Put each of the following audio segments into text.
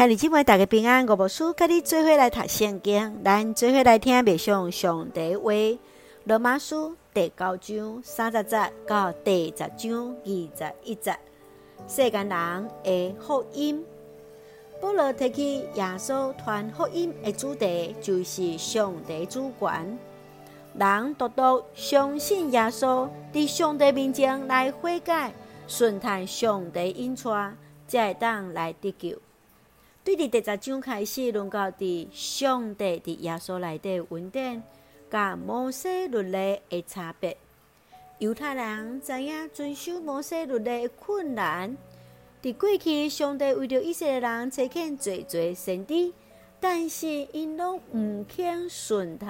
兄弟姊妹大家平安，我无输甲你做伙来读圣经，咱做伙来听默想上帝话。罗马书第九章三十节到第十章二十一节，世间人的福音。保罗提起耶稣传福音的主题，就是上帝主权。人独独相信耶稣，伫上帝面前来悔改，顺从上帝引带，才会当来得救。对伫第十章开始论到伫上帝伫耶稣内底稳定，甲摩西律例的差别。犹太人知影遵守摩西律例的困难。伫过去，上帝为着以色列人差遣济济先知，但是因拢毋肯顺从。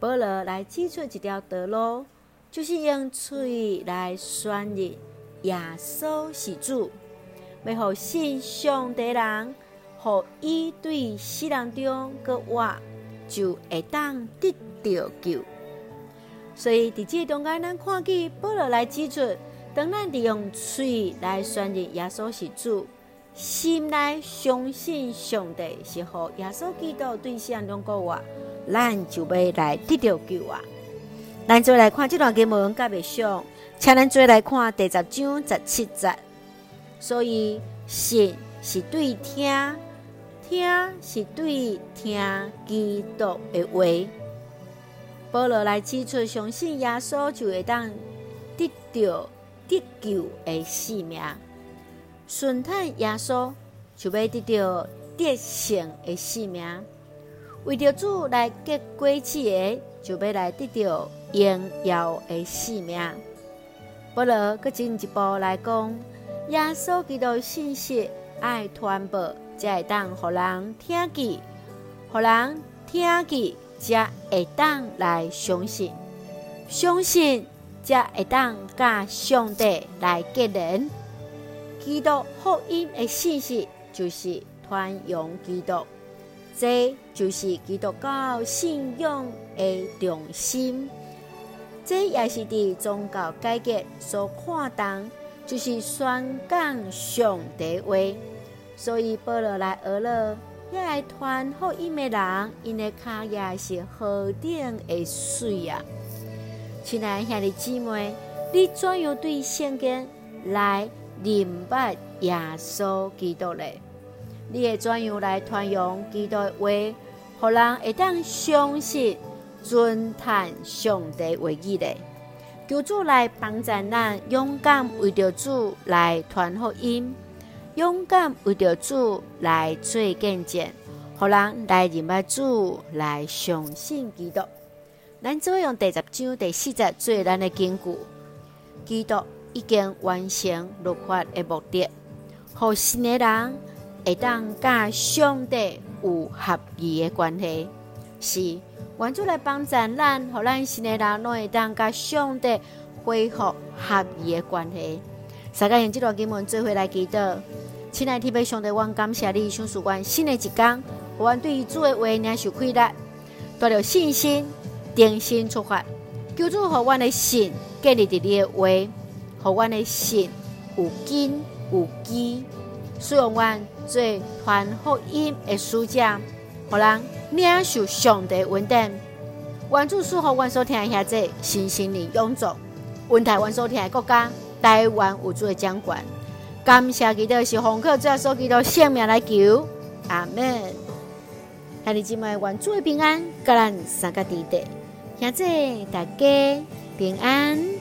保罗来指出一条道路，就是用嘴来宣认耶稣是主。要互信上帝人，互伊对世人中阁活，就会当得到救。所以伫这中间，咱看见保罗来指出，当咱利用嘴来宣认耶稣是主，心内相信上帝是互耶稣基督对死人中阁活，咱就要来得到救啊！咱再来看这段经文，甲未上，请咱再来看第十章十七节。所以信是对听，听是对听基督的话。保罗来指出，相信耶稣就会当得到得救的性命；顺从耶稣就要得到得胜的性命；为着主来结果子的，就要来得到荣耀的性命。保罗搁进一步来讲。耶稣基督信息爱传播，才会当互人听见，互人听见，才会当来相信，相信才会当甲上帝来结连。基督福音的信息就是传扬基督，这就是基督教信仰的中心，这也是伫宗教改革所看重。就是宣讲上帝话，所以保罗来学了，遐爱传福音的人，因的脚也是何等的水啊！亲爱兄弟姊妹，你怎样对圣经来明白耶稣基督呢？你会怎样来传扬基督的话，互人会当相信、尊叹上帝话语呢？求主来帮助咱，勇敢为着主来传福音，勇敢为着主来做见证，互人来认识主，来相信基督。咱做用第十章第四节做咱的根据。基督已经完成律法的目的，互新的人会当甲上帝有合宜的关系，是。愿主来帮助咱，互咱新的人拢会当甲上帝恢复合宜的关系。大家用这段经文做伙来祈祷，亲爱的天父上帝，我感谢你，赏赐我新的一天，我对于主的话领受开来，带着信心，定心出发。求主互我的心建立在你的话，互我的心有根有基，使用我做传福音的使者，互人。领受上帝恩典，愿主赐福阮所听的这新心灵永驻，温台湾所听的国家，台湾有主的掌管。感谢基督是红客，主所基督性命来求，阿门。兄弟姊妹，愿主的平安，甲咱三个弟弟，现在大家平安。